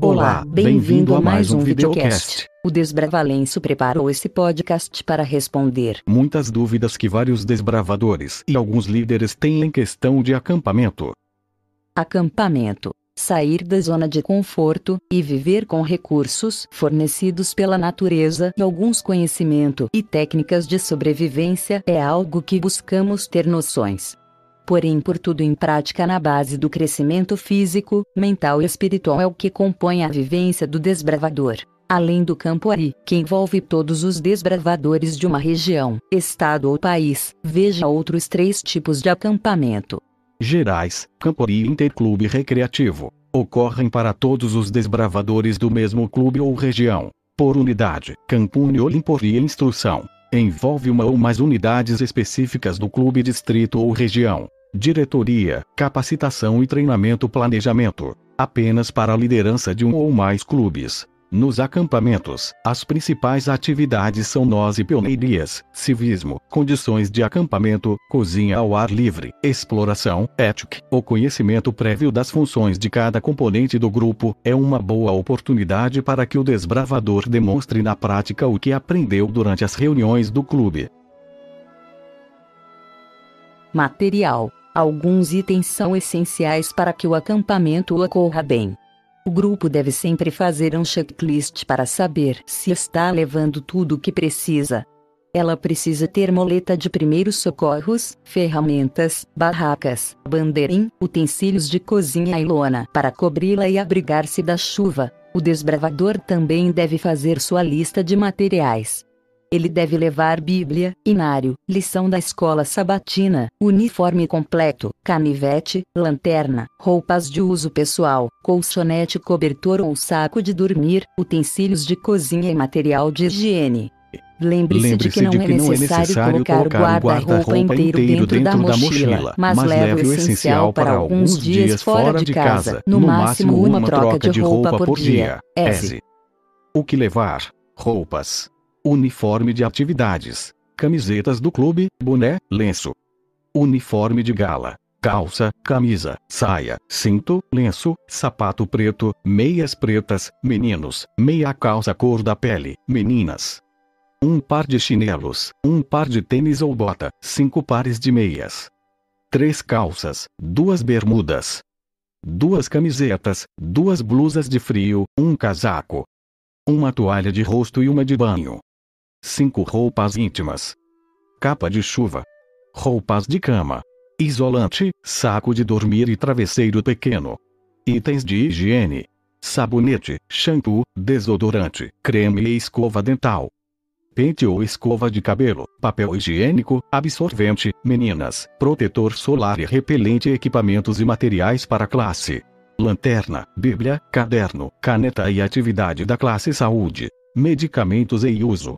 Olá, bem-vindo a mais um videocast. O Desbravalenço preparou esse podcast para responder muitas dúvidas que vários desbravadores e alguns líderes têm em questão de acampamento. Acampamento. Sair da zona de conforto e viver com recursos fornecidos pela natureza e alguns conhecimento e técnicas de sobrevivência é algo que buscamos ter noções porém por tudo em prática na base do crescimento físico, mental e espiritual é o que compõe a vivência do desbravador. Além do campo ari, que envolve todos os desbravadores de uma região, estado ou país, veja outros três tipos de acampamento. Gerais, Campori e Interclube Recreativo. Ocorrem para todos os desbravadores do mesmo clube ou região. Por unidade, Campune Olimpori Instrução. Envolve uma ou mais unidades específicas do clube distrito ou região diretoria, capacitação e treinamento planejamento, apenas para a liderança de um ou mais clubes. Nos acampamentos, as principais atividades são nós e pioneirias, civismo, condições de acampamento, cozinha ao ar livre, exploração, ética. O conhecimento prévio das funções de cada componente do grupo é uma boa oportunidade para que o desbravador demonstre na prática o que aprendeu durante as reuniões do clube. Material Alguns itens são essenciais para que o acampamento ocorra bem. O grupo deve sempre fazer um checklist para saber se está levando tudo o que precisa. Ela precisa ter moleta de primeiros socorros, ferramentas, barracas, bandeirim, utensílios de cozinha e lona para cobri-la e abrigar-se da chuva. O desbravador também deve fazer sua lista de materiais. Ele deve levar Bíblia, inário, lição da escola sabatina, uniforme completo, canivete, lanterna, roupas de uso pessoal, colchonete, cobertor ou saco de dormir, utensílios de cozinha e material de higiene. Lembre-se Lembre de que, não, de que é não, é necessário colocar o guarda-roupa inteiro, dentro, dentro da, mochila, mas, mas leve o essencial para alguns dias fora de casa, no máximo uma troca de roupa por dia. S. O que levar? Roupas uniforme de atividades, camisetas do clube, boné, lenço, uniforme de gala, calça, camisa, saia, cinto, lenço, sapato preto, meias pretas, meninos, meia calça cor da pele, meninas. Um par de chinelos, um par de tênis ou bota, cinco pares de meias. Três calças, duas bermudas. Duas camisetas, duas blusas de frio, um casaco. Uma toalha de rosto e uma de banho. 5 roupas íntimas. Capa de chuva. Roupas de cama. Isolante, saco de dormir e travesseiro pequeno. Itens de higiene. Sabonete, shampoo, desodorante, creme e escova dental. Pente ou escova de cabelo, papel higiênico, absorvente, meninas, protetor solar e repelente equipamentos e materiais para classe. Lanterna, bíblia, caderno, caneta e atividade da classe saúde. Medicamentos e uso.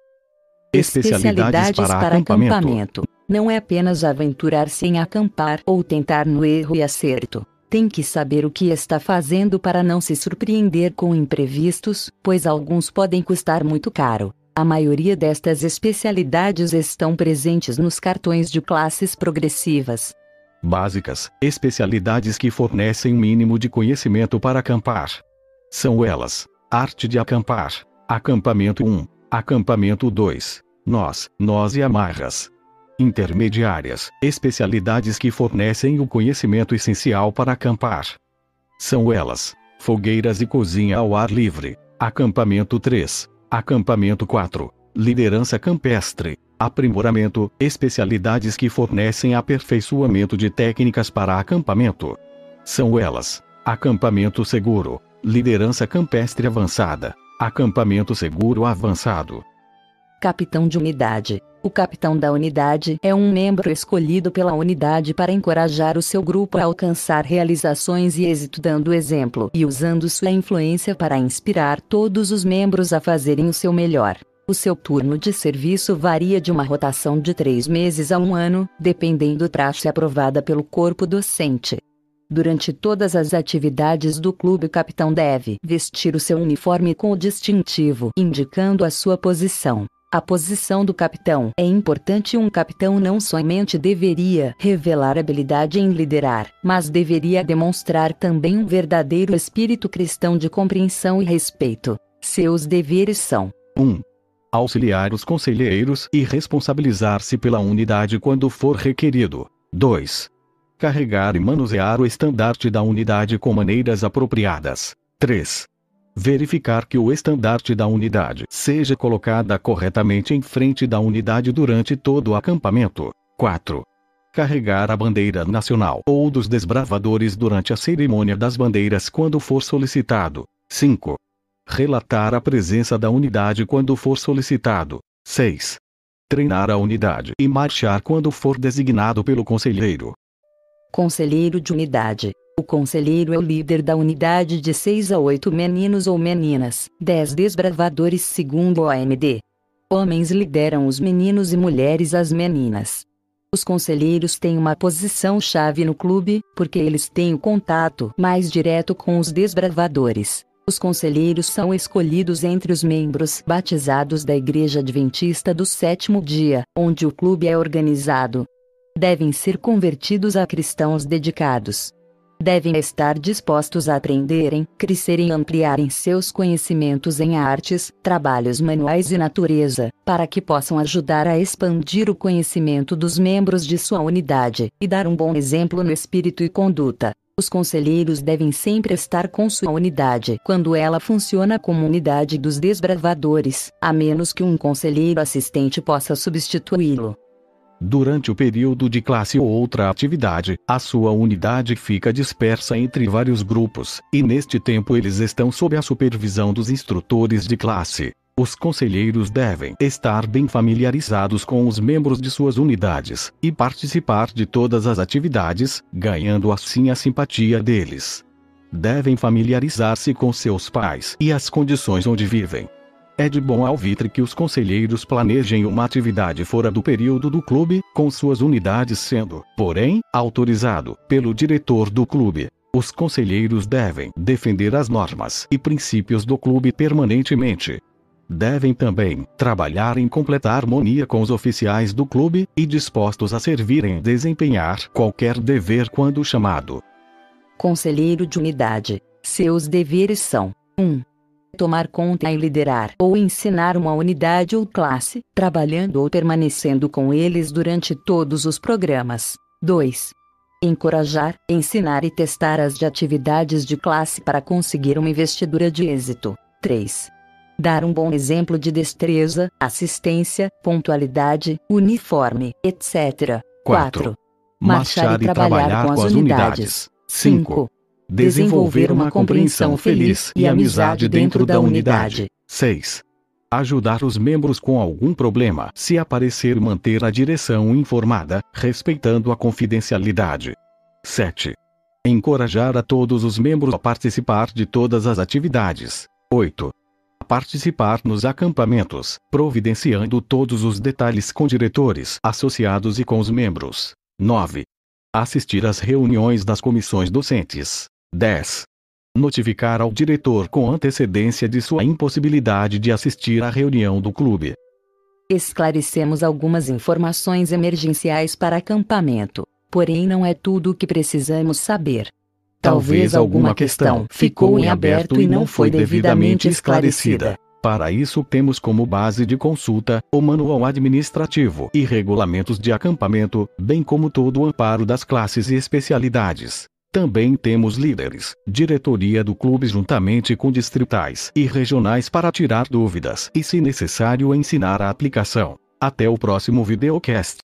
Especialidades, para, para acampamento. acampamento. Não é apenas aventurar-se em acampar ou tentar no erro e acerto. Tem que saber o que está fazendo para não se surpreender com imprevistos, pois alguns podem custar muito caro. A maioria destas especialidades estão presentes nos cartões de classes progressivas. Básicas, especialidades que fornecem um mínimo de conhecimento para acampar. São elas: Arte de acampar, Acampamento 1, Acampamento 2. Nós, nós e amarras. Intermediárias, especialidades que fornecem o conhecimento essencial para acampar. São elas: fogueiras e cozinha ao ar livre. Acampamento 3. Acampamento 4. Liderança campestre. Aprimoramento, especialidades que fornecem aperfeiçoamento de técnicas para acampamento. São elas: acampamento seguro, liderança campestre avançada, Acampamento seguro avançado. Capitão de unidade. O capitão da unidade é um membro escolhido pela unidade para encorajar o seu grupo a alcançar realizações e êxito, dando exemplo e usando sua influência para inspirar todos os membros a fazerem o seu melhor. O seu turno de serviço varia de uma rotação de três meses a um ano, dependendo da praxe aprovada pelo corpo docente. Durante todas as atividades do clube, o capitão deve vestir o seu uniforme com o distintivo indicando a sua posição. A posição do capitão é importante. Um capitão não somente deveria revelar habilidade em liderar, mas deveria demonstrar também um verdadeiro espírito cristão de compreensão e respeito. Seus deveres são: 1. Auxiliar os conselheiros e responsabilizar-se pela unidade quando for requerido. 2. Carregar e manusear o estandarte da unidade com maneiras apropriadas. 3 verificar que o estandarte da unidade seja colocada corretamente em frente da unidade durante todo o acampamento. 4. Carregar a bandeira nacional ou dos desbravadores durante a cerimônia das bandeiras quando for solicitado. 5. Relatar a presença da unidade quando for solicitado. 6. Treinar a unidade e marchar quando for designado pelo conselheiro. Conselheiro de unidade o conselheiro é o líder da unidade de 6 a 8 meninos ou meninas, 10 desbravadores segundo OMD. Homens lideram os meninos e mulheres as meninas. Os conselheiros têm uma posição chave no clube, porque eles têm o contato mais direto com os desbravadores. Os conselheiros são escolhidos entre os membros batizados da Igreja Adventista do Sétimo Dia, onde o clube é organizado. Devem ser convertidos a cristãos dedicados devem estar dispostos a aprenderem, crescerem e ampliarem seus conhecimentos em artes, trabalhos manuais e natureza, para que possam ajudar a expandir o conhecimento dos membros de sua unidade e dar um bom exemplo no espírito e conduta. Os conselheiros devem sempre estar com sua unidade quando ela funciona como unidade dos desbravadores, a menos que um conselheiro assistente possa substituí-lo. Durante o período de classe ou outra atividade, a sua unidade fica dispersa entre vários grupos, e neste tempo eles estão sob a supervisão dos instrutores de classe. Os conselheiros devem estar bem familiarizados com os membros de suas unidades e participar de todas as atividades, ganhando assim a simpatia deles. Devem familiarizar-se com seus pais e as condições onde vivem é de bom alvitre que os conselheiros planejem uma atividade fora do período do clube, com suas unidades sendo, porém, autorizado pelo diretor do clube. Os conselheiros devem defender as normas e princípios do clube permanentemente. Devem também trabalhar em completa harmonia com os oficiais do clube e dispostos a servir em desempenhar qualquer dever quando chamado. Conselheiro de unidade. Seus deveres são: 1 tomar conta e liderar ou ensinar uma unidade ou classe, trabalhando ou permanecendo com eles durante todos os programas. 2. Encorajar, ensinar e testar as de atividades de classe para conseguir uma investidura de êxito. 3. Dar um bom exemplo de destreza, assistência, pontualidade, uniforme, etc. 4. Marchar e trabalhar com as unidades. 5 desenvolver uma compreensão feliz e amizade dentro da unidade. 6. Ajudar os membros com algum problema, se aparecer, manter a direção informada, respeitando a confidencialidade. 7. Encorajar a todos os membros a participar de todas as atividades. 8. Participar nos acampamentos, providenciando todos os detalhes com diretores, associados e com os membros. 9. Assistir às reuniões das comissões docentes. 10. Notificar ao diretor com antecedência de sua impossibilidade de assistir à reunião do clube. Esclarecemos algumas informações emergenciais para acampamento, porém não é tudo o que precisamos saber. Talvez alguma questão ficou em aberto e não foi devidamente esclarecida. Para isso temos como base de consulta o manual administrativo e regulamentos de acampamento, bem como todo o amparo das classes e especialidades. Também temos líderes, diretoria do clube juntamente com distritais e regionais para tirar dúvidas e se necessário ensinar a aplicação. Até o próximo videocast.